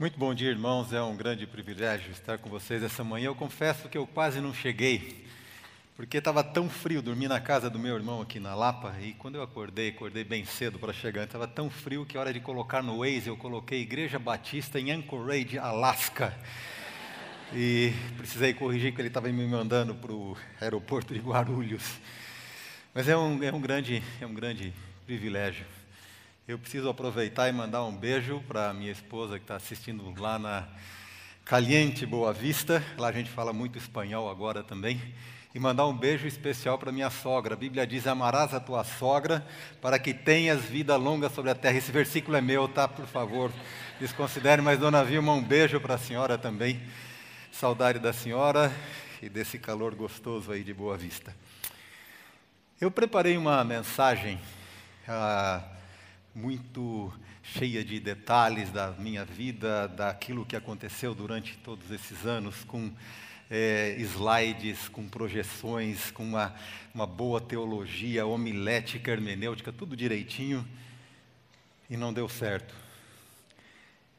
Muito bom dia, irmãos. É um grande privilégio estar com vocês essa manhã. Eu confesso que eu quase não cheguei, porque estava tão frio. Dormi na casa do meu irmão aqui na Lapa e quando eu acordei, acordei bem cedo para chegar. Estava tão frio que a hora de colocar no Waze eu coloquei Igreja Batista em Anchorage, Alaska. E precisei corrigir que ele estava me mandando para o aeroporto de Guarulhos. Mas é um, é um grande, é um grande privilégio eu preciso aproveitar e mandar um beijo para minha esposa que está assistindo lá na Caliente Boa Vista. Lá a gente fala muito espanhol agora também. E mandar um beijo especial para minha sogra. A Bíblia diz: Amarás a tua sogra para que tenhas vida longa sobre a terra. Esse versículo é meu, tá? Por favor, desconsidere. Mas, dona Vilma, um beijo para a senhora também. Saudade da senhora e desse calor gostoso aí de Boa Vista. Eu preparei uma mensagem. Ah, muito cheia de detalhes da minha vida, daquilo que aconteceu durante todos esses anos, com é, slides, com projeções, com uma, uma boa teologia, homilética, hermenêutica, tudo direitinho, e não deu certo.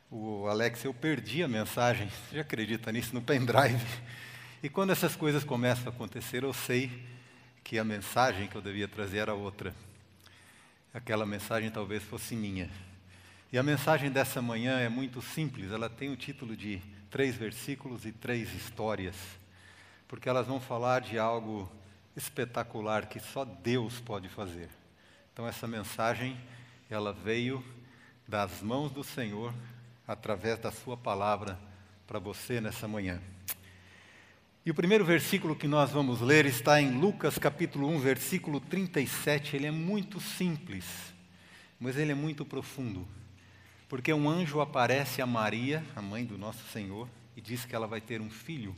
O Alex, eu perdi a mensagem, você acredita nisso, no pendrive. E quando essas coisas começam a acontecer, eu sei que a mensagem que eu devia trazer era outra aquela mensagem talvez fosse minha. E a mensagem dessa manhã é muito simples, ela tem o título de três versículos e três histórias, porque elas vão falar de algo espetacular que só Deus pode fazer. Então essa mensagem, ela veio das mãos do Senhor através da sua palavra para você nessa manhã. E o primeiro versículo que nós vamos ler está em Lucas capítulo 1, versículo 37. Ele é muito simples, mas ele é muito profundo. Porque um anjo aparece a Maria, a mãe do nosso Senhor, e diz que ela vai ter um filho.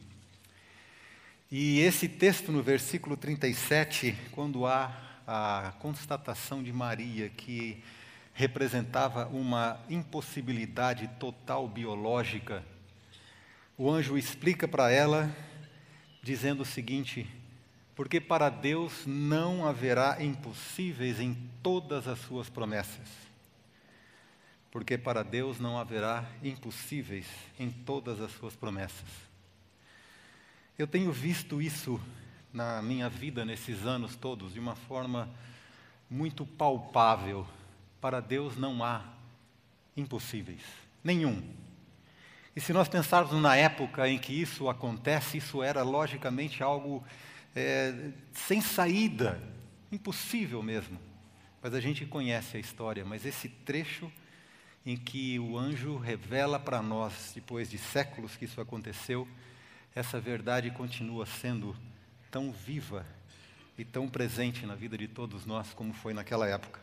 E esse texto no versículo 37, quando há a constatação de Maria que representava uma impossibilidade total biológica, o anjo explica para ela dizendo o seguinte: porque para Deus não haverá impossíveis em todas as suas promessas. Porque para Deus não haverá impossíveis em todas as suas promessas. Eu tenho visto isso na minha vida nesses anos todos de uma forma muito palpável. Para Deus não há impossíveis, nenhum. E se nós pensarmos na época em que isso acontece, isso era logicamente algo é, sem saída, impossível mesmo. Mas a gente conhece a história, mas esse trecho em que o anjo revela para nós, depois de séculos que isso aconteceu, essa verdade continua sendo tão viva e tão presente na vida de todos nós como foi naquela época.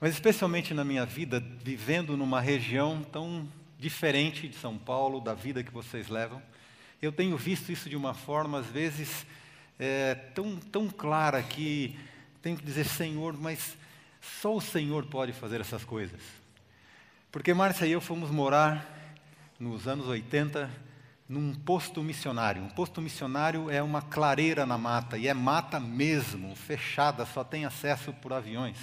Mas especialmente na minha vida, vivendo numa região tão diferente de São Paulo, da vida que vocês levam. Eu tenho visto isso de uma forma, às vezes, é, tão, tão clara que tenho que dizer, Senhor, mas só o Senhor pode fazer essas coisas. Porque Márcia e eu fomos morar nos anos 80 num posto missionário. Um posto missionário é uma clareira na mata, e é mata mesmo, fechada, só tem acesso por aviões,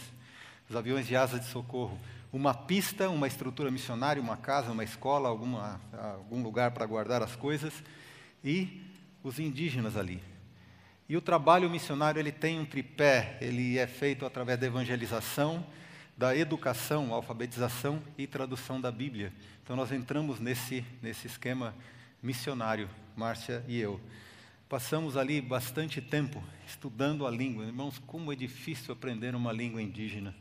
os aviões de asa de socorro uma pista, uma estrutura missionária, uma casa, uma escola, alguma, algum lugar para guardar as coisas, e os indígenas ali. E o trabalho missionário ele tem um tripé, ele é feito através da evangelização, da educação, alfabetização e tradução da Bíblia. Então nós entramos nesse, nesse esquema missionário, Márcia e eu. Passamos ali bastante tempo estudando a língua. Irmãos, como é difícil aprender uma língua indígena.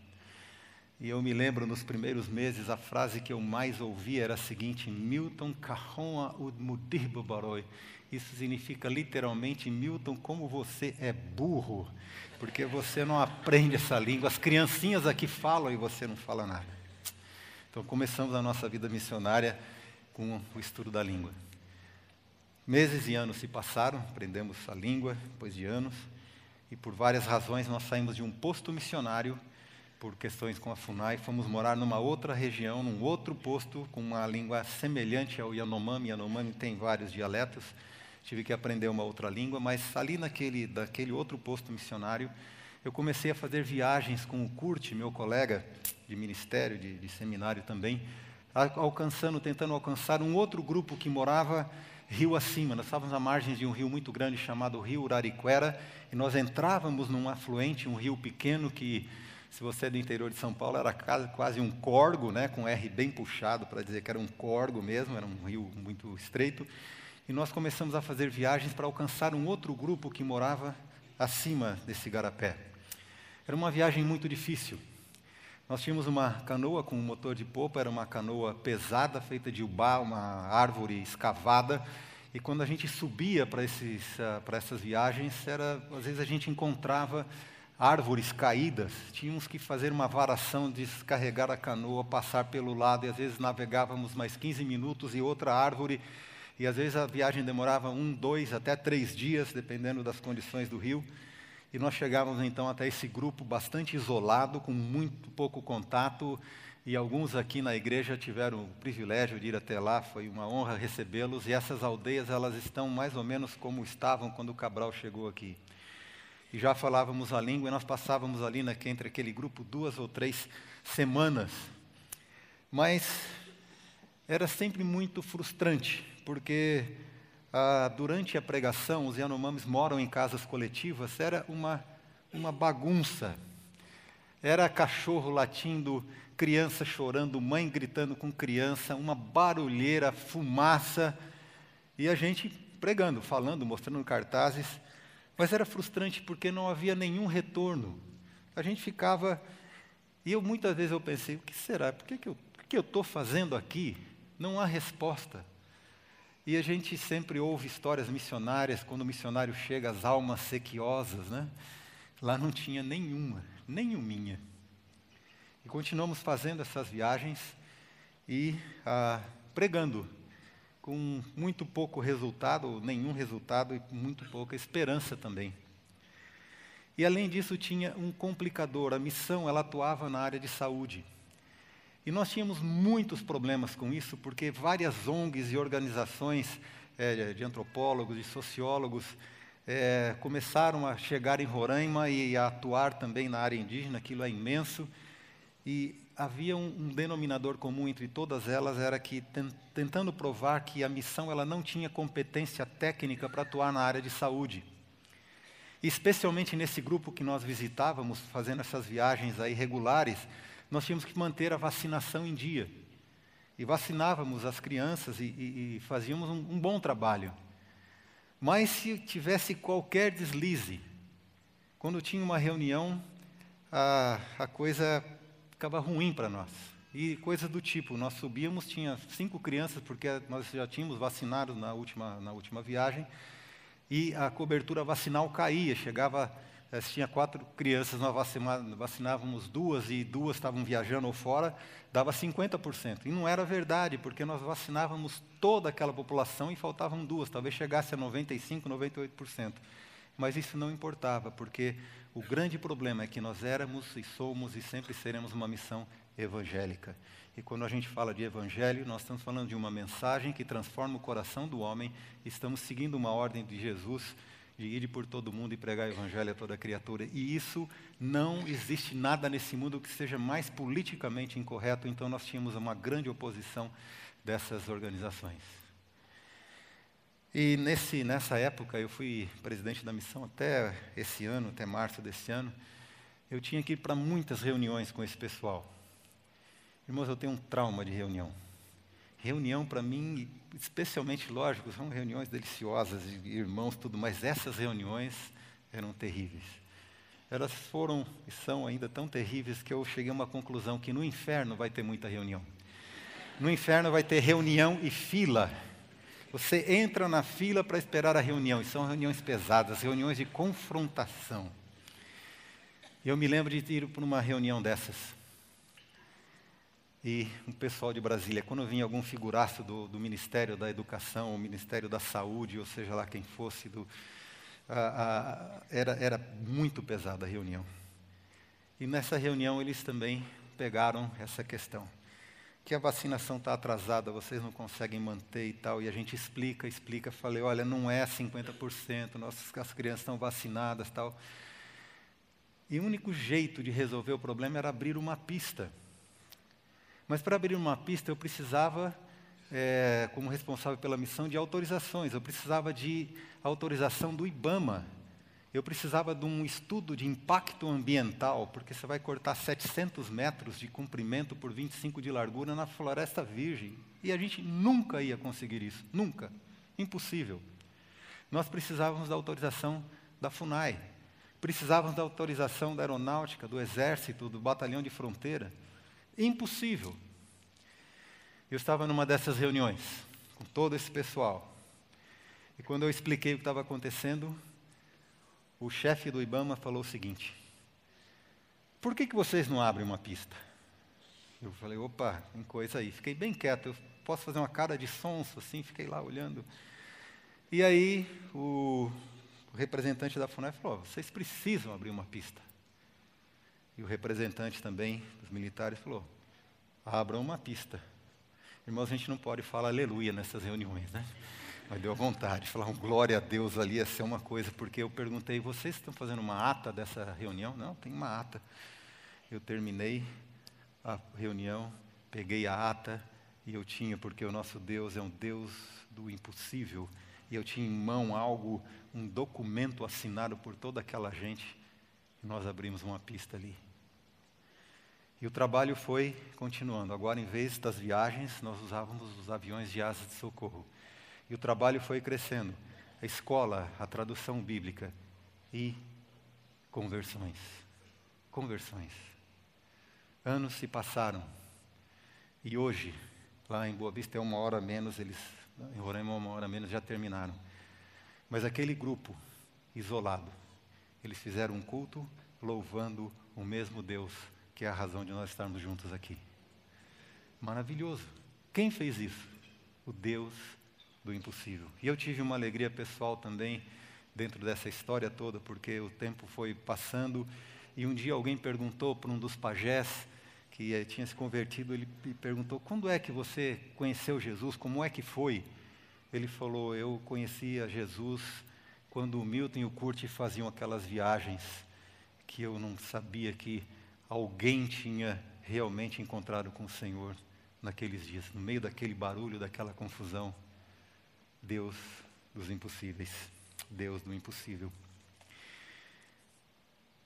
E eu me lembro nos primeiros meses, a frase que eu mais ouvi era a seguinte: Milton Kahonha Udmudir Baroi. Isso significa literalmente, Milton, como você é burro, porque você não aprende essa língua. As criancinhas aqui falam e você não fala nada. Então começamos a nossa vida missionária com o estudo da língua. Meses e anos se passaram, aprendemos a língua depois de anos, e por várias razões nós saímos de um posto missionário por questões com a FUNAI, fomos morar numa outra região, num outro posto, com uma língua semelhante ao Yanomami. Yanomami tem vários dialetos. Tive que aprender uma outra língua, mas ali naquele, daquele outro posto missionário, eu comecei a fazer viagens com o Kurt, meu colega de ministério, de, de seminário também, alcançando, tentando alcançar um outro grupo que morava rio acima. Nós estávamos à margem de um rio muito grande chamado Rio Urariquera, e nós entrávamos num afluente, um rio pequeno que, se você é do interior de São Paulo, era quase um corgo, né, com R bem puxado para dizer que era um corgo mesmo, era um rio muito estreito. E nós começamos a fazer viagens para alcançar um outro grupo que morava acima desse garapé. Era uma viagem muito difícil. Nós tínhamos uma canoa com um motor de popa, era uma canoa pesada, feita de ubá, uma árvore escavada. E quando a gente subia para, para essas viagens, era, às vezes a gente encontrava árvores caídas. Tínhamos que fazer uma varação, descarregar a canoa, passar pelo lado, e às vezes navegávamos mais 15 minutos e outra árvore. E às vezes a viagem demorava um, dois, até três dias, dependendo das condições do rio. E nós chegávamos então até esse grupo bastante isolado, com muito pouco contato, e alguns aqui na igreja tiveram o privilégio de ir até lá, foi uma honra recebê-los, e essas aldeias elas estão mais ou menos como estavam quando o Cabral chegou aqui. E já falávamos a língua e nós passávamos ali né, entre aquele grupo duas ou três semanas. Mas era sempre muito frustrante, porque ah, durante a pregação, os Yanomamis moram em casas coletivas, era uma, uma bagunça. Era cachorro latindo, criança chorando, mãe gritando com criança, uma barulheira, fumaça, e a gente pregando, falando, mostrando cartazes, mas era frustrante porque não havia nenhum retorno. A gente ficava, e eu muitas vezes eu pensei, o que será? Por que, que eu estou fazendo aqui? Não há resposta. E a gente sempre ouve histórias missionárias, quando o missionário chega, as almas sequiosas, né? Lá não tinha nenhuma, nenhuminha. E continuamos fazendo essas viagens e ah, pregando, com muito pouco resultado, ou nenhum resultado, e muito pouca esperança também. E além disso, tinha um complicador. A missão ela atuava na área de saúde. E nós tínhamos muitos problemas com isso, porque várias ONGs e organizações é, de antropólogos, de sociólogos, é, começaram a chegar em Roraima e a atuar também na área indígena, aquilo é imenso. E havia um, um denominador comum entre todas elas, era que tentando provar que a missão ela não tinha competência técnica para atuar na área de saúde. especialmente nesse grupo que nós visitávamos, fazendo essas viagens aí regulares, nós tínhamos que manter a vacinação em dia. E vacinávamos as crianças e, e, e fazíamos um, um bom trabalho. Mas se tivesse qualquer deslize, quando tinha uma reunião, a, a coisa ficava ruim para nós. E coisas do tipo, nós subíamos, tinha cinco crianças, porque nós já tínhamos vacinado na última, na última viagem, e a cobertura vacinal caía, chegava eh, tinha quatro crianças, nós vacinávamos duas e duas estavam viajando ou fora, dava 50%. E não era verdade, porque nós vacinávamos toda aquela população e faltavam duas, talvez chegasse a 95%, 98%. Mas isso não importava, porque o grande problema é que nós éramos e somos e sempre seremos uma missão evangélica. E quando a gente fala de evangelho, nós estamos falando de uma mensagem que transforma o coração do homem, estamos seguindo uma ordem de Jesus de ir por todo mundo e pregar o evangelho a toda criatura. E isso não existe nada nesse mundo que seja mais politicamente incorreto, então nós tínhamos uma grande oposição dessas organizações. E nesse, nessa época, eu fui presidente da missão até esse ano, até março desse ano, eu tinha que ir para muitas reuniões com esse pessoal. Irmãos, eu tenho um trauma de reunião. Reunião, para mim, especialmente, lógico, são reuniões deliciosas, de irmãos, tudo, mas essas reuniões eram terríveis. Elas foram e são ainda tão terríveis que eu cheguei a uma conclusão que no inferno vai ter muita reunião. No inferno vai ter reunião e fila. Você entra na fila para esperar a reunião, e são reuniões pesadas, reuniões de confrontação. Eu me lembro de ir para uma reunião dessas e o pessoal de Brasília, quando vinha algum figuraço do, do Ministério da Educação, ou Ministério da Saúde, ou seja lá quem fosse, do, era, era muito pesada a reunião. E nessa reunião eles também pegaram essa questão. Que a vacinação está atrasada, vocês não conseguem manter e tal. E a gente explica, explica. Falei, olha, não é 50%, nossas, as crianças estão vacinadas tal. E o único jeito de resolver o problema era abrir uma pista Mas para abrir uma pista eu precisava, é, como responsável pela missão, de autorizações. Eu precisava de autorização do IBAMA. Eu precisava de um estudo de impacto ambiental, porque você vai cortar 700 metros de comprimento por 25 de largura na floresta virgem. E a gente nunca ia conseguir isso, nunca. Impossível. Nós precisávamos da autorização da FUNAI, precisávamos da autorização da aeronáutica, do exército, do batalhão de fronteira. Impossível. Eu estava numa dessas reuniões, com todo esse pessoal. E quando eu expliquei o que estava acontecendo, o chefe do IBAMA falou o seguinte: Por que, que vocês não abrem uma pista? Eu falei: opa, tem coisa aí. Fiquei bem quieto. Eu posso fazer uma cara de sonso assim, fiquei lá olhando. E aí o, representante da FUNAI falou: vocês precisam abrir uma pista. E o representante também dos militares falou: abram uma pista. Irmãos, a gente não pode falar aleluia nessas reuniões, né? Mas deu vontade, falar um glória a Deus ali ia ser uma coisa, porque eu perguntei: vocês estão fazendo uma ata dessa reunião? Não, tem uma ata. Eu terminei a reunião, peguei a ata, e eu tinha, porque o nosso Deus é um Deus do impossível, e eu tinha em mão algo, um documento assinado por toda aquela gente, e nós abrimos uma pista ali. E o trabalho foi continuando. Agora, em vez das viagens, nós usávamos os aviões de asas de socorro. E o trabalho foi crescendo. A escola, a tradução bíblica e conversões. Conversões. Anos se passaram. E hoje, Lá em Boa Vista é uma hora menos, eles, em Roraima uma hora menos, já terminaram. Mas aquele grupo isolado, eles fizeram um culto louvando o mesmo Deus, que é a razão de nós estarmos juntos aqui. Maravilhoso. Quem fez isso? O Deus do impossível. E eu tive uma alegria pessoal também dentro dessa história toda, porque o tempo foi passando e um dia alguém perguntou para um dos pajés que eh, tinha se convertido, ele perguntou: quando é que você conheceu Jesus? Como é que foi? Ele falou: eu conhecia Jesus quando o Milton e o Kurt faziam aquelas viagens que eu não sabia que alguém tinha realmente encontrado com o Senhor naqueles dias, no meio daquele barulho, daquela confusão. Deus dos impossíveis, Deus do impossível.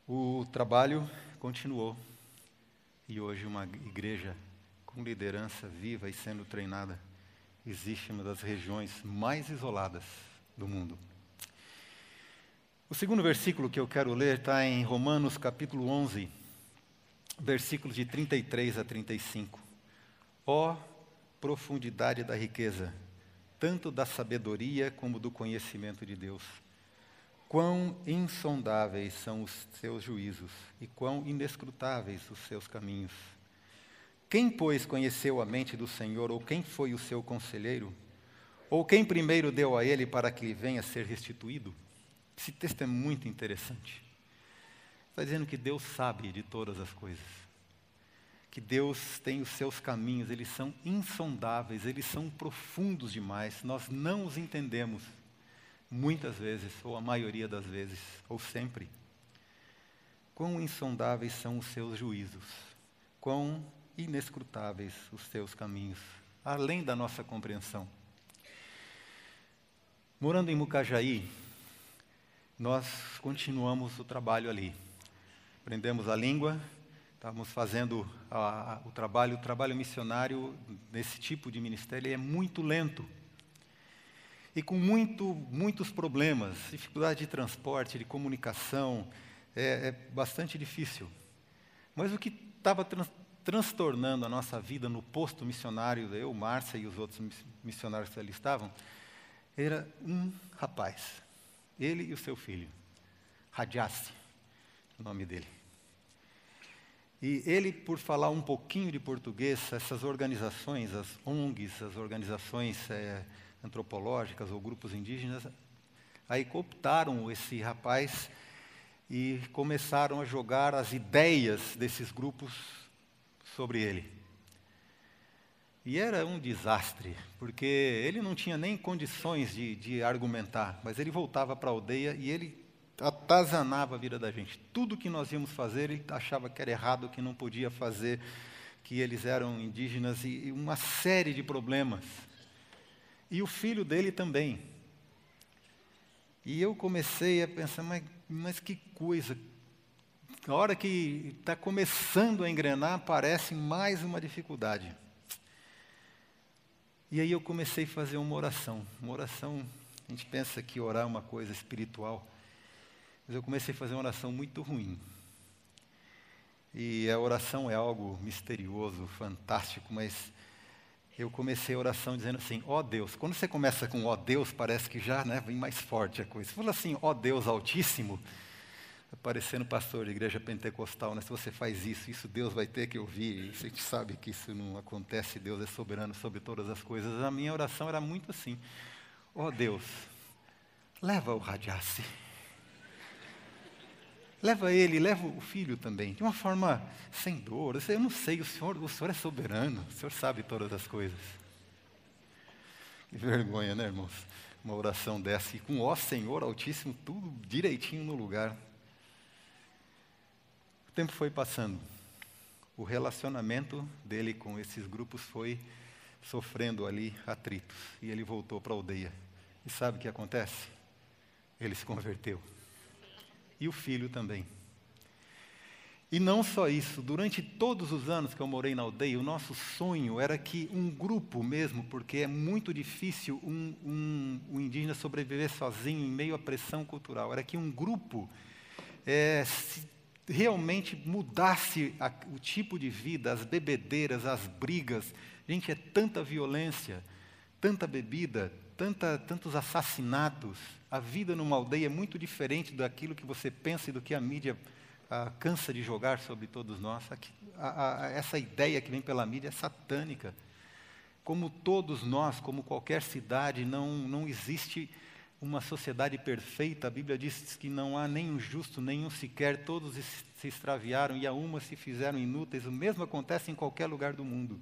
O trabalho continuou. E hoje uma igreja com liderança viva e sendo treinada existe uma das regiões mais isoladas do mundo. O segundo versículo que eu quero ler está em Romanos capítulo 11, versículos de 33 a 35. Ó oh, profundidade da riqueza, tanto da sabedoria como do conhecimento de Deus. Quão insondáveis são os seus juízos e quão inescrutáveis os seus caminhos. Quem, pois, conheceu a mente do Senhor, ou quem foi o seu conselheiro? Ou quem primeiro deu a ele para que venha a ser restituído? Esse texto é muito interessante. Está dizendo que Deus sabe de todas as coisas. Que Deus tem os seus caminhos, eles são insondáveis, eles são profundos demais, nós não os entendemos muitas vezes, ou a maioria das vezes, ou sempre. Quão insondáveis são os seus juízos, quão inescrutáveis os seus caminhos, além da nossa compreensão. Morando em Mucajaí, nós continuamos o trabalho ali. Aprendemos a língua, estávamos fazendo a, o trabalho, o trabalho missionário nesse tipo de ministério é muito lento e com muito, muitos problemas, dificuldade de transporte, de comunicação, é, é bastante difícil. Mas o que estava trans, transtornando a nossa vida no posto missionário, eu, Márcia e os outros missionários que ali estavam, era um rapaz, ele e o seu filho, Radiasse, o nome dele. E ele, por falar um pouquinho de português, essas organizações, as ONGs, as organizações é, antropológicas ou grupos indígenas, aí cooptaram esse rapaz e começaram a jogar as ideias desses grupos sobre ele. E era um desastre, porque ele não tinha nem condições de, de argumentar, mas ele voltava para a aldeia e ele atazanava a vida da gente. Tudo que nós íamos fazer, ele achava que era errado, que não podia fazer, que eles eram indígenas e uma série de problemas. E o filho dele também. E eu comecei a pensar, mas, mas que coisa. Na hora que está começando a engrenar, aparece mais uma dificuldade. E aí eu comecei a fazer uma oração. Uma oração, a gente pensa que orar é uma coisa espiritual, mas eu comecei a fazer uma oração muito ruim. E a oração é algo misterioso, fantástico, mas eu comecei a oração dizendo assim: ó oh Deus. Quando você começa com ó oh Deus, parece que já né, vem mais forte a coisa. Você fala assim: ó oh Deus Altíssimo, parecendo pastor de igreja pentecostal, né? se você faz isso, isso Deus vai ter que ouvir. E a gente sabe que isso não acontece, Deus é soberano sobre todas as coisas. A minha oração era muito assim: ó Deus, leva o radiasse. Leva ele, leva o filho também, de uma forma sem dor. Eu não sei, o senhor, o senhor é soberano, o Senhor sabe todas as coisas. Que vergonha, né, irmãos? Uma oração dessa, e com ó Senhor Altíssimo, tudo direitinho no lugar tempo foi passando. O relacionamento dele com esses grupos foi sofrendo ali atritos. E ele voltou para a aldeia. E sabe o que acontece? Ele se converteu. E o filho também. E não só isso, durante todos os anos que eu morei na aldeia, o nosso sonho era que um grupo mesmo, porque é muito difícil um, um, um indígena sobreviver sozinho em meio à pressão cultural, era que um grupo é, realmente mudasse a, o tipo de vida, as bebedeiras, as brigas. Gente, é tanta violência, tanta bebida, tanta, tantos assassinatos. A vida numa aldeia é muito diferente daquilo que você pensa e do que a mídia ah, cansa de jogar sobre todos nós. A, a, essa ideia que vem pela mídia é satânica. Como todos nós, como qualquer cidade, não, não existe uma sociedade perfeita, a Bíblia diz que não há nenhum justo, nenhum sequer, todos se extraviaram e a uma se fizeram inúteis. O mesmo acontece em qualquer lugar do mundo.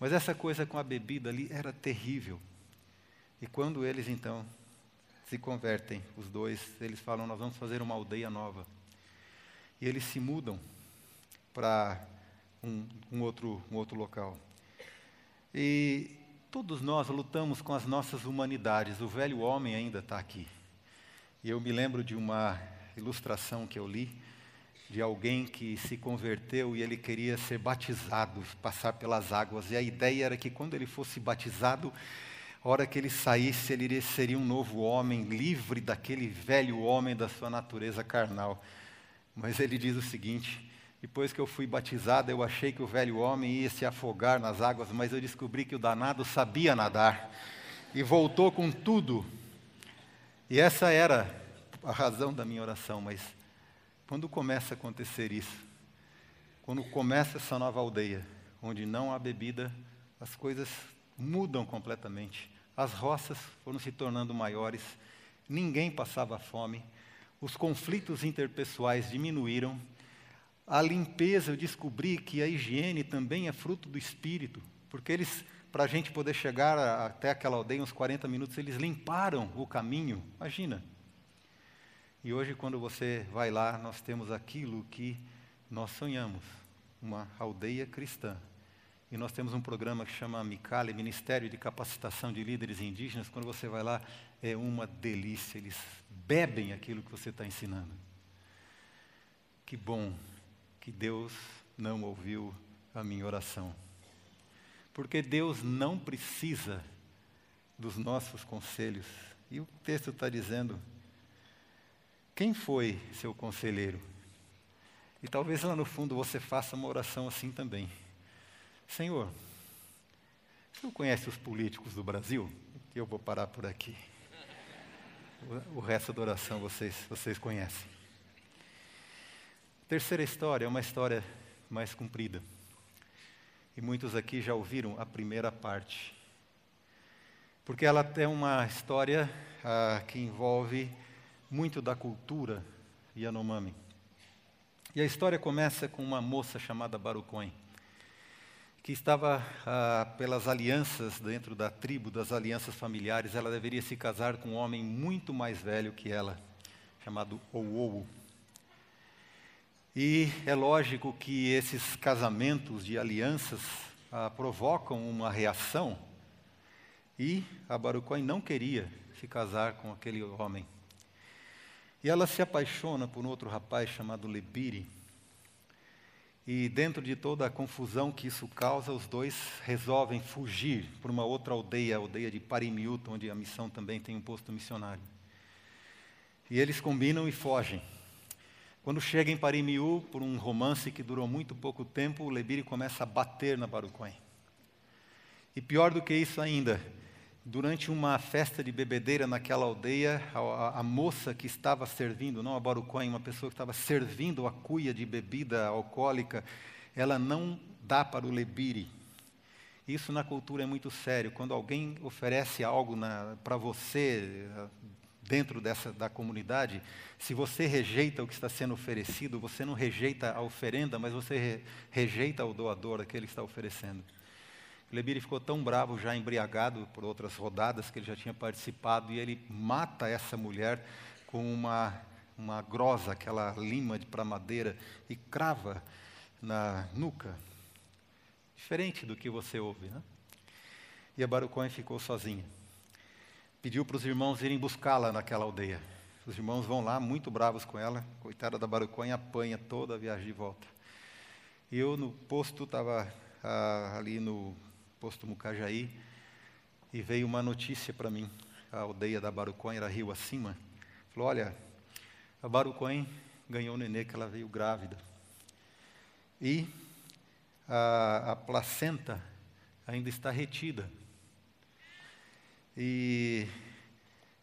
Mas essa coisa com a bebida ali era terrível. E quando eles então se convertem, os dois, eles falam: Nós vamos fazer uma aldeia nova. E eles se mudam para um, um, outro, um outro local. E Todos nós lutamos com as nossas humanidades. O velho homem ainda está aqui. E eu me lembro de uma ilustração que eu li de alguém que se converteu e ele queria ser batizado, passar pelas águas. E a ideia era que quando ele fosse batizado, a hora que ele saísse, ele seria um novo homem, livre daquele velho homem da sua natureza carnal. Mas ele diz o seguinte: depois que eu fui batizado, eu achei que o velho homem ia se afogar nas águas, mas eu descobri que o danado sabia nadar e voltou com tudo. E essa era a razão da minha oração, mas quando começa a acontecer isso, quando começa essa nova aldeia, onde não há bebida, as coisas mudam completamente. As roças foram se tornando maiores, ninguém passava fome, os conflitos interpessoais diminuíram a limpeza, eu descobri que a higiene também é fruto do Espírito, porque eles, para a gente poder chegar até aquela aldeia, uns 40 minutos, eles limparam o caminho, imagina. E hoje, quando você vai lá, nós temos aquilo que nós sonhamos, uma aldeia cristã. E nós temos um programa que chama Micale, Ministério de Capacitação de Líderes Indígenas. Quando você vai lá, é uma delícia, eles bebem aquilo que você está ensinando. Que bom que Deus não ouviu a minha oração. Porque Deus não precisa dos nossos conselhos. E o texto está dizendo: quem foi seu conselheiro? E talvez lá no fundo você faça uma oração assim também. Senhor, você conhece os políticos do Brasil? Eu vou parar por aqui. O resto da oração vocês, vocês conhecem. Terceira história é uma história mais comprida. E muitos aqui já ouviram a primeira parte. Porque ela é uma história ah, que envolve muito da cultura Yanomami. E a história começa com uma moça chamada Barucoin, que estava ah, pelas alianças dentro da tribo, das alianças familiares, ela deveria se casar com um homem muito mais velho que ela, chamado Ouou. E é lógico que esses casamentos de alianças ah, provocam uma reação. E a Barucói não queria se casar com aquele homem. E ela se apaixona por um outro rapaz chamado Lebiri. E dentro de toda a confusão que isso causa, os dois resolvem fugir para uma outra aldeia, a aldeia de Parimiuta, onde a missão também tem um posto missionário. E eles combinam e fogem. Quando chega em Parimiu, por um romance que durou muito pouco tempo, o Lebiri começa a bater na Barucoin. E pior do que isso ainda, durante uma festa de bebedeira naquela aldeia, a, a, moça que estava servindo, não a Barucoin, uma pessoa que estava servindo a cuia de bebida alcoólica, ela não dá para o Lebiri. Isso na cultura é muito sério. Quando alguém oferece algo para você, dentro dessa da comunidade, se você rejeita o que está sendo oferecido, você não rejeita a oferenda, mas você re, rejeita o doador, aquele que está oferecendo. Lebiri ficou tão bravo, já embriagado por outras rodadas que ele já tinha participado, e ele mata essa mulher com uma, uma grosa, aquela lima para madeira, e crava na nuca. Diferente do que você ouve, né? E a Barucói ficou sozinha pediu para os irmãos irem buscá-la naquela aldeia. Os irmãos vão lá, muito bravos com ela, coitada da Baruconha, apanha toda a viagem de volta. E eu no posto, estava ah, ali no posto Mucajaí, e veio uma notícia para mim. A aldeia da Baruconha era rio acima. Falou: Olha, a Baruconha ganhou o nenê que ela veio grávida. E a, a placenta ainda está retida. E,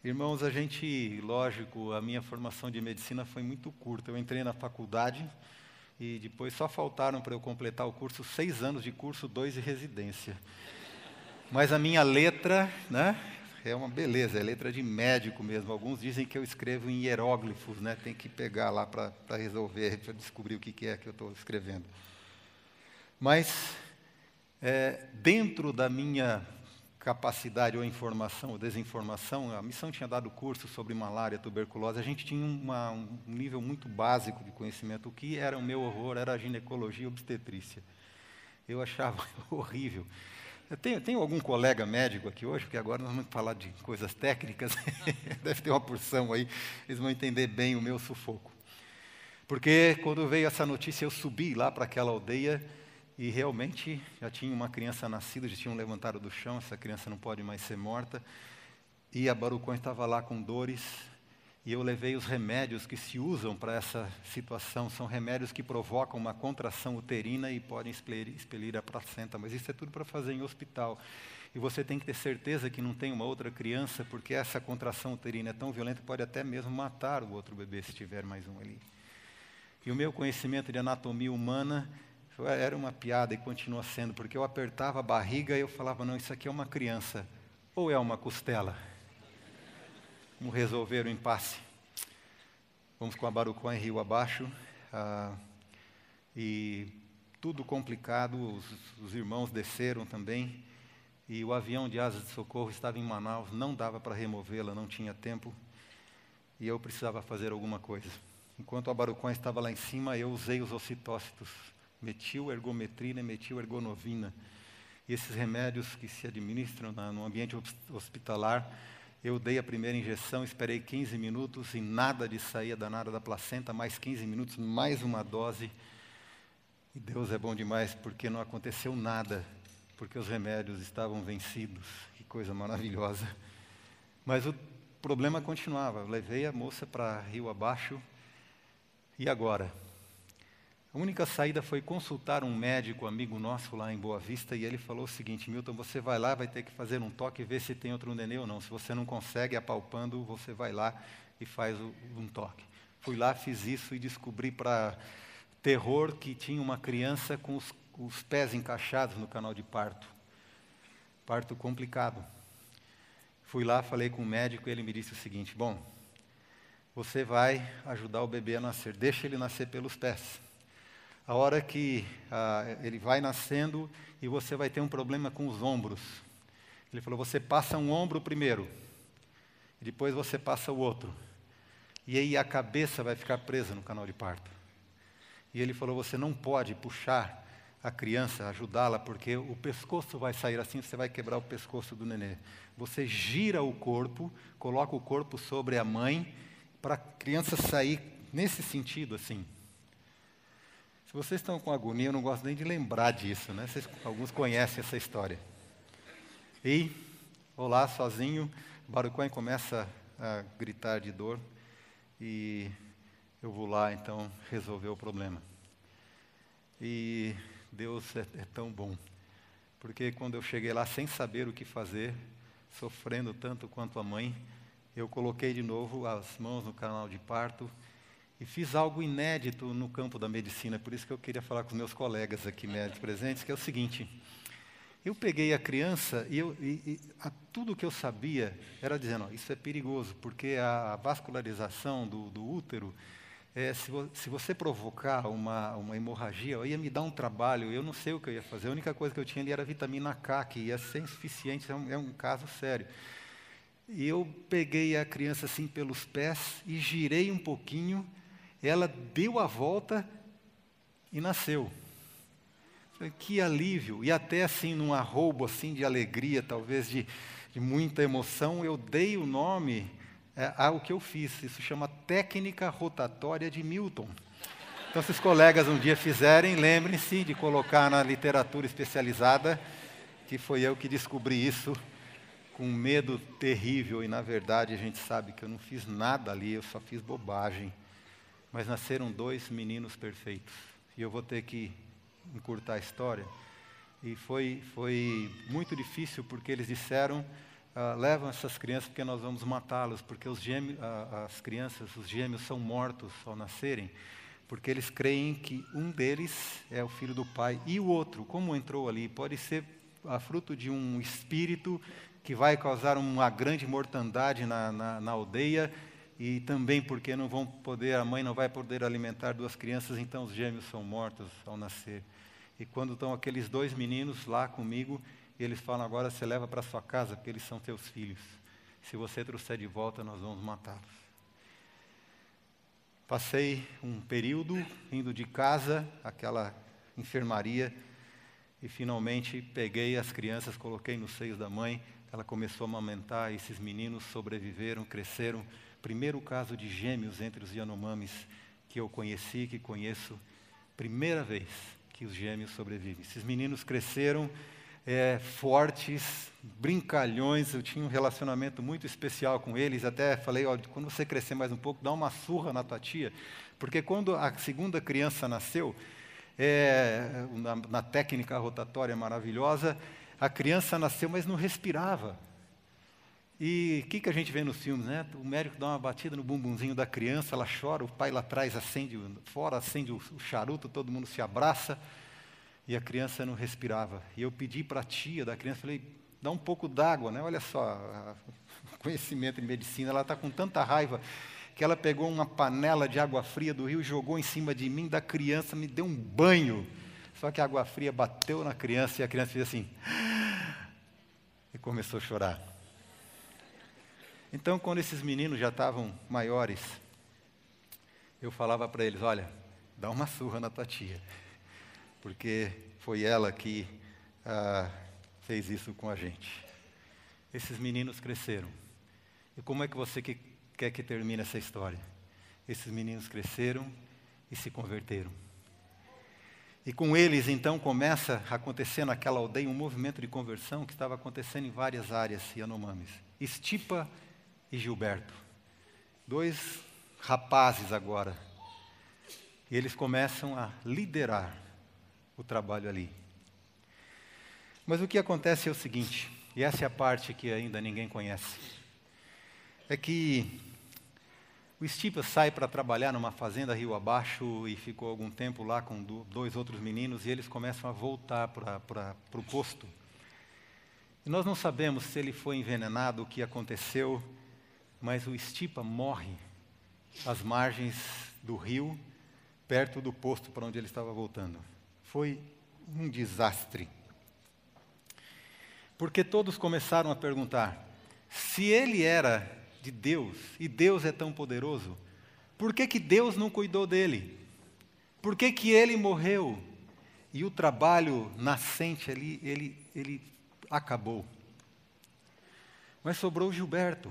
irmãos, a gente, lógico, a minha formação de medicina foi muito curta. Eu entrei na faculdade e depois só faltaram para eu completar o curso seis anos de curso, dois de residência. Mas a minha letra, né, é uma beleza, é letra de médico mesmo. Alguns dizem que eu escrevo em hieróglifos, né? Tem que pegar lá para resolver, para descobrir o que, que é que eu estou escrevendo. Mas é, dentro da minha capacidade ou informação ou desinformação, a missão tinha dado curso sobre malária, tuberculose, a gente tinha uma, um nível muito básico de conhecimento. O que era o meu horror era a ginecologia e obstetrícia. Eu achava horrível. Tenho, tenho, algum colega médico aqui hoje, porque agora nós vamos falar de coisas técnicas, deve ter uma porção aí, eles vão entender bem o meu sufoco. Porque quando veio essa notícia, eu subi lá para aquela aldeia e realmente já tinha uma criança nascida, já tinham levantado do chão, essa criança não pode mais ser morta. E a Barucon estava lá com dores, e eu levei os remédios que se usam para essa situação. São remédios que provocam uma contração uterina e podem expelir, expelir a placenta, mas isso é tudo para fazer em hospital. E você tem que ter certeza que não tem uma outra criança, porque essa contração uterina é tão violenta que pode até mesmo matar o outro bebê se tiver mais um ali. E o meu conhecimento de anatomia humana era uma piada e continua sendo, porque eu apertava a barriga e eu falava, não, isso aqui é uma criança, ou é uma costela? Vamos resolver o impasse. Vamos com a Barucó em rio abaixo, ah, e tudo complicado, os, os irmãos desceram também, e o avião de asas de socorro estava em Manaus, não dava para removê-la, não tinha tempo, e eu precisava fazer alguma coisa. Enquanto a Barucó estava lá em cima, eu usei os ocitócitos metil-ergometrina e metil-ergonovina. E esses remédios que se administram na, no ambiente hospitalar, eu dei a primeira injeção, esperei 15 minutos e nada de sair danada da placenta, mais 15 minutos, mais uma dose. E Deus é bom demais porque não aconteceu nada, porque os remédios estavam vencidos. Que coisa maravilhosa. Mas o problema continuava. Eu levei a moça para rio abaixo. E agora? A única saída foi consultar um médico amigo nosso lá em Boa Vista e ele falou o seguinte: Milton, você vai lá, vai ter que fazer um toque e ver se tem outro nenê ou não. Se você não consegue apalpando, você vai lá e faz um toque. Fui lá, fiz isso e descobri para terror que tinha uma criança com os, os pés encaixados no canal de parto. Parto complicado. Fui lá, falei com o médico e ele me disse o seguinte: Bom, você vai ajudar o bebê a nascer, deixa ele nascer pelos pés a hora que ah, ele vai nascendo e você vai ter um problema com os ombros. Ele falou: você passa um ombro primeiro, e depois você passa o outro. E aí a cabeça vai ficar presa no canal de parto. E ele falou: Você não pode puxar a criança, ajudá-la, porque o pescoço vai sair assim, você vai quebrar o pescoço do nenê. Você gira o corpo, coloca o corpo sobre a mãe, para a criança sair nesse sentido assim. Se vocês estão com agonia, eu não gosto nem de lembrar disso, né? Vocês, alguns conhecem essa história. E, olá, sozinho, Barucões começa a gritar de dor e eu vou lá então resolver o problema. E Deus é, é tão bom, porque quando eu cheguei lá sem saber o que fazer, sofrendo tanto quanto a mãe, eu coloquei de novo as mãos no canal de parto e fiz algo inédito no campo da medicina, por isso que eu queria falar com meus colegas aqui médicos presentes, que é o seguinte: eu peguei a criança e, eu, e, e a, tudo que eu sabia era dizendo, ó, isso é perigoso, porque a, a vascularização do, do útero, é, se, vo, se, você provocar uma, uma hemorragia, ia me dar um trabalho, eu não sei o que eu ia fazer. A única coisa que eu tinha ali era vitamina K, que ia ser insuficiente, é um, é um caso sério. E eu peguei a criança assim pelos pés e girei um pouquinho ela deu a volta e nasceu. Que alívio! E até assim, num arrobo assim de alegria, talvez de, de muita emoção, eu dei o nome é, ao que eu fiz. Isso chama técnica rotatória de Milton. Então, se os colegas um dia fizerem, lembrem-se de colocar na literatura especializada que foi eu que descobri isso com medo terrível e, na verdade, a gente sabe que eu não fiz nada ali, eu só fiz bobagem mas nasceram dois meninos perfeitos. E eu vou ter que encurtar a história. E foi, foi muito difícil porque eles disseram: ah, levam essas crianças porque nós vamos matá-los, porque os gêmeos, as crianças, os gêmeos são mortos ao nascerem, porque eles creem que um deles é o filho do pai e o outro, como entrou ali, pode ser a fruto de um espírito que vai causar uma grande mortandade na, na, na aldeia e também porque não vão poder, a mãe não vai poder alimentar duas crianças, então os gêmeos são mortos ao nascer. E quando estão aqueles dois meninos lá comigo, eles falam agora você leva para sua casa, porque eles são teus filhos. Se você trouxer de volta, nós vamos matá-los. Passei um período indo de casa, aquela enfermaria, e finalmente peguei as crianças, coloquei nos seios da mãe, ela começou a amamentar, esses meninos sobreviveram, cresceram, primeiro caso de gêmeos entre os Yanomamis que eu conheci, que conheço, primeira vez que os gêmeos sobrevivem. Esses meninos cresceram é, fortes, brincalhões, eu tinha um relacionamento muito especial com eles, até falei, ó, quando você crescer mais um pouco, dá uma surra na tua tia, porque quando a segunda criança nasceu, é, na, na técnica rotatória maravilhosa, a criança nasceu, mas não respirava. E o que, que a gente vê nos filmes, né? O médico dá uma batida no bumbumzinho da criança, ela chora, o pai lá atrás acende, fora acende o, charuto, todo mundo se abraça e a criança não respirava. E eu pedi para a tia da criança, falei, dá um pouco d'água, né? Olha só, o conhecimento em medicina, ela está com tanta raiva que ela pegou uma panela de água fria do rio, jogou em cima de mim, da criança, me deu um banho. Só que a água fria bateu na criança e a criança fez assim e começou a chorar. Então, quando esses meninos já estavam maiores, eu falava para eles: olha, dá uma surra na tua tia, porque foi ela que ah, fez isso com a gente. Esses meninos cresceram. E como é que você que quer que termine essa história? Esses meninos cresceram e se converteram. E com eles, então, começa a acontecer naquela aldeia um movimento de conversão que estava acontecendo em várias áreas Yanomamis. Estipa e Gilberto. Dois rapazes agora. E eles começam a liderar o trabalho ali. Mas o que acontece é o seguinte, e essa é a parte que ainda ninguém conhece. É que o Stipa sai para trabalhar numa fazenda rio abaixo e ficou algum tempo lá com dois outros meninos e eles começam a voltar para o posto. E nós não sabemos se ele foi envenenado, o que aconteceu, mas o Estipa morre às margens do rio, perto do posto para onde ele estava voltando. Foi um desastre. Porque todos começaram a perguntar: se ele era de Deus e Deus é tão poderoso, por que, que Deus não cuidou dele? Por que, que ele morreu? E o trabalho nascente ali, ele, ele acabou. Mas sobrou Gilberto.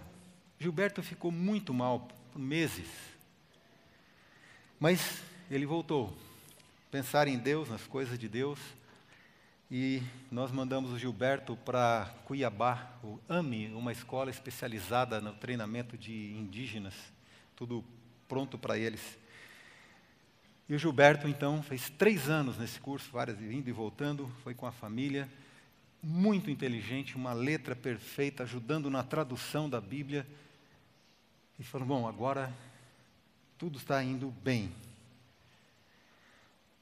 Gilberto ficou muito mal por meses. Mas ele voltou. Pensar em Deus, nas coisas de Deus. E nós mandamos o Gilberto para Cuiabá, o AME, uma escola especializada no treinamento de indígenas, tudo pronto para eles. E o Gilberto, então, fez três anos nesse curso, várias indo e voltando, foi com a família, muito inteligente, uma letra perfeita, ajudando na tradução da Bíblia. E falou: bom, agora tudo está indo bem.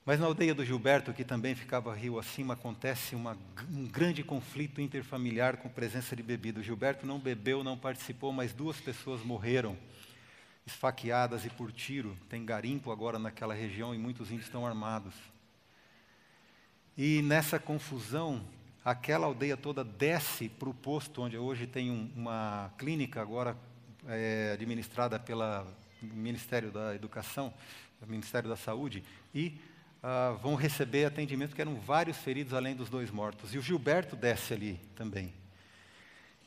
Mas na aldeia do Gilberto, que também ficava rio acima, acontece uma, um grande conflito interfamiliar com presença de bebida. O Gilberto não bebeu, não participou, mas duas pessoas morreram esfaqueadas e por tiro. Tem garimpo agora naquela região e muitos índios estão armados. E nessa confusão, aquela aldeia toda desce para o posto onde hoje tem um, uma clínica agora é, administrada pelo Ministério da Educação, Ministério da Saúde, e uh, vão receber atendimento, que eram vários feridos além dos dois mortos. E o Gilberto desce ali também.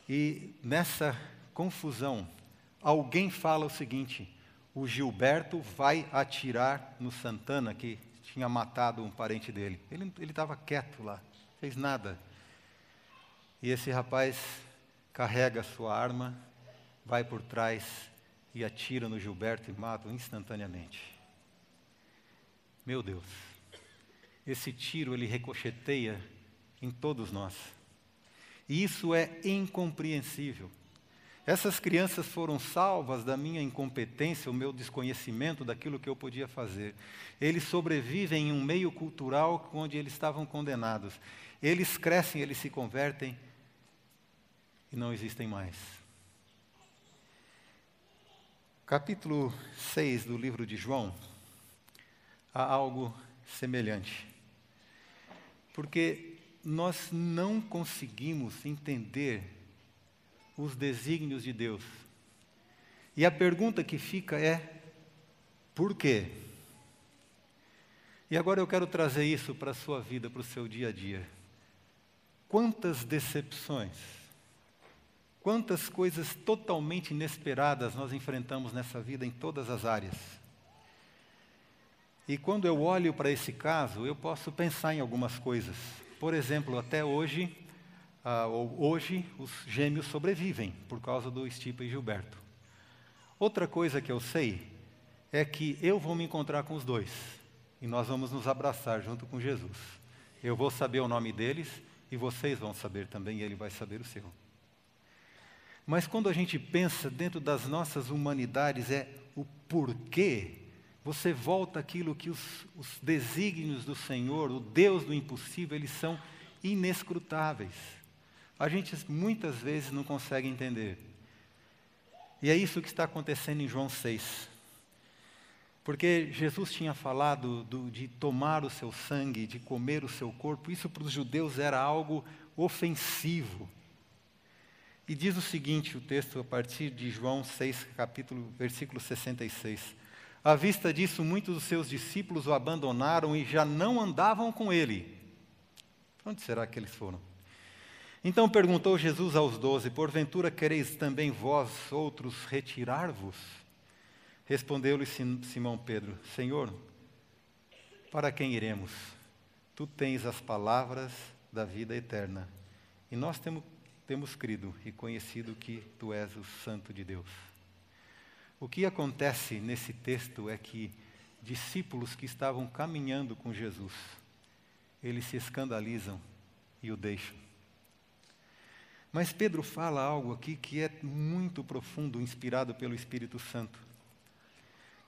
E nessa confusão, alguém fala o seguinte: o Gilberto vai atirar no Santana, que tinha matado um parente dele. Ele estava quieto lá, fez nada. E esse rapaz carrega a sua arma, vai por trás e atira no Gilberto e mata instantaneamente. Meu Deus, esse tiro ele ricocheteia em todos nós. E isso é incompreensível. Essas crianças foram salvas da minha incompetência, o meu desconhecimento daquilo que eu podia fazer. Eles sobrevivem em um meio cultural onde eles estavam condenados. Eles crescem, eles se convertem e não existem mais. Capítulo 6 do livro de João, há algo semelhante. Porque nós não conseguimos entender os desígnios de Deus. E a pergunta que fica é: por quê? E agora eu quero trazer isso para a sua vida, para o seu dia a dia. Quantas decepções, quantas coisas totalmente inesperadas nós enfrentamos nessa vida em todas as áreas. E quando eu olho para esse caso, eu posso pensar em algumas coisas. Por exemplo, até hoje, ah, hoje os gêmeos sobrevivem por causa do Stipa e Gilberto. Outra coisa que eu sei é que eu vou me encontrar com os dois e nós vamos nos abraçar junto com Jesus. Eu vou saber o nome deles e vocês vão saber também, e ele vai saber o seu. Mas quando a gente pensa dentro das nossas humanidades, é o porquê, você volta aquilo que os, os desígnios do Senhor, o Deus do impossível, eles são inescrutáveis a gente muitas vezes não consegue entender. E é isso que está acontecendo em João 6. Porque Jesus tinha falado do, de tomar o seu sangue, de comer o seu corpo, isso para os judeus era algo ofensivo. E diz o seguinte, o texto a partir de João 6, capítulo, versículo 66. À vista disso, muitos dos seus discípulos o abandonaram e já não andavam com ele. Onde será que eles foram? Então perguntou Jesus aos doze: Porventura quereis também vós outros retirar-vos? Respondeu-lhe Simão Pedro: Senhor, para quem iremos? Tu tens as palavras da vida eterna. E nós temos, temos crido e conhecido que tu és o Santo de Deus. O que acontece nesse texto é que discípulos que estavam caminhando com Jesus, eles se escandalizam e o deixam. Mas Pedro fala algo aqui que é muito profundo, inspirado pelo Espírito Santo.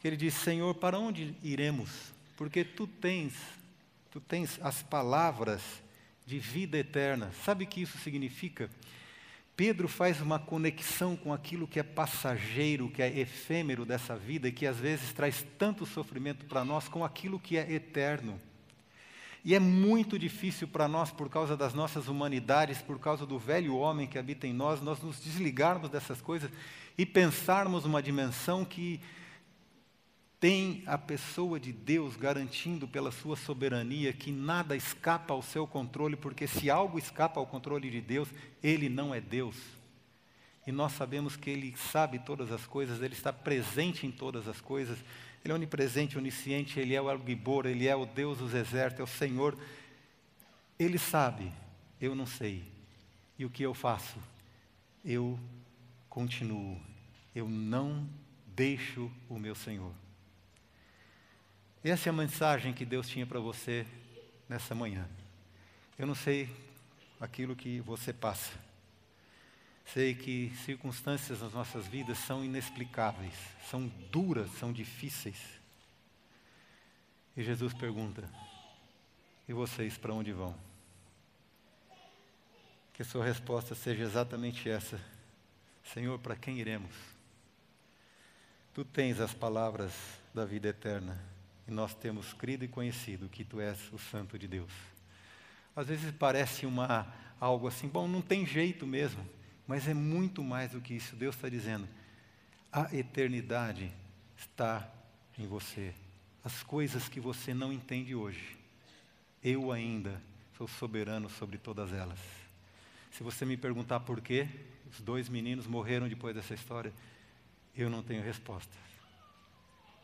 Ele diz: Senhor, para onde iremos? Porque tu tens, tu tens as palavras de vida eterna. Sabe o que isso significa? Pedro faz uma conexão com aquilo que é passageiro, que é efêmero dessa vida e que às vezes traz tanto sofrimento para nós, com aquilo que é eterno. E é muito difícil para nós, por causa das nossas humanidades, por causa do velho homem que habita em nós, nós nos desligarmos dessas coisas e pensarmos uma dimensão que tem a pessoa de Deus garantindo pela sua soberania que nada escapa ao seu controle, porque se algo escapa ao controle de Deus, ele não é Deus. E nós sabemos que ele sabe todas as coisas, ele está presente em todas as coisas. Ele é onipresente, onisciente, ele é o Gibor, ele é o Deus dos exércitos, é o Senhor. Ele sabe, eu não sei. E o que eu faço? Eu continuo. Eu não deixo o meu Senhor. Essa é a mensagem que Deus tinha para você nessa manhã. Eu não sei aquilo que você passa. Sei que circunstâncias nas nossas vidas são inexplicáveis, são duras, são difíceis. E Jesus pergunta: E vocês para onde vão? Que a sua resposta seja exatamente essa: Senhor, para quem iremos? Tu tens as palavras da vida eterna e nós temos crido e conhecido que tu és o Santo de Deus. Às vezes parece uma algo assim, bom, não tem jeito mesmo, mas é muito mais do que isso. Deus está dizendo: a eternidade está em você. As coisas que você não entende hoje, eu ainda sou soberano sobre todas elas. Se você me perguntar por quê, os dois meninos morreram depois dessa história, eu não tenho resposta.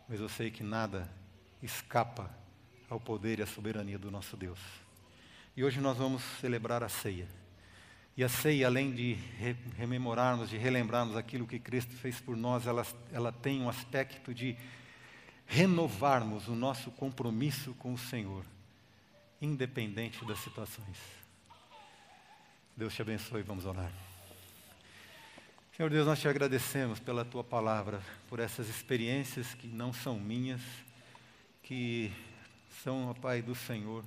Mas eu sei que nada escapa ao poder e à soberania do nosso Deus. E hoje nós vamos celebrar a ceia. E a ceia, além de rememorarmos, de relembrarmos aquilo que Cristo fez por nós, ela, ela tem um aspecto de renovarmos o nosso compromisso com o Senhor, independente das situações. Deus te abençoe, vamos orar. Senhor Deus, nós te agradecemos pela tua palavra, por essas experiências que não são minhas, que são, ó Pai, do Senhor.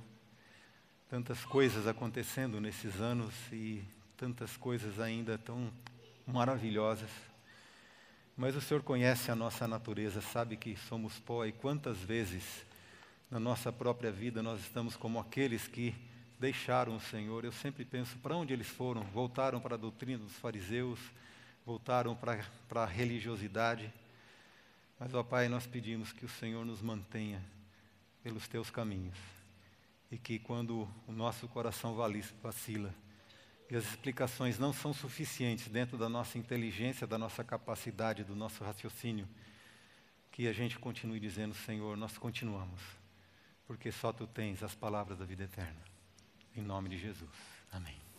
Tantas coisas acontecendo nesses anos e tantas coisas ainda tão maravilhosas. Mas o Senhor conhece a nossa natureza, sabe que somos pó e quantas vezes na nossa própria vida nós estamos como aqueles que deixaram o Senhor. Eu sempre penso para onde eles foram? Voltaram para a doutrina dos fariseus, voltaram para, para a religiosidade. Mas, ó Pai, nós pedimos que o Senhor nos mantenha pelos teus caminhos. E que quando o nosso coração vacila e as explicações não são suficientes dentro da nossa inteligência, da nossa capacidade, do nosso raciocínio, que a gente continue dizendo, Senhor, nós continuamos, porque só tu tens as palavras da vida eterna. Em nome de Jesus. Amém.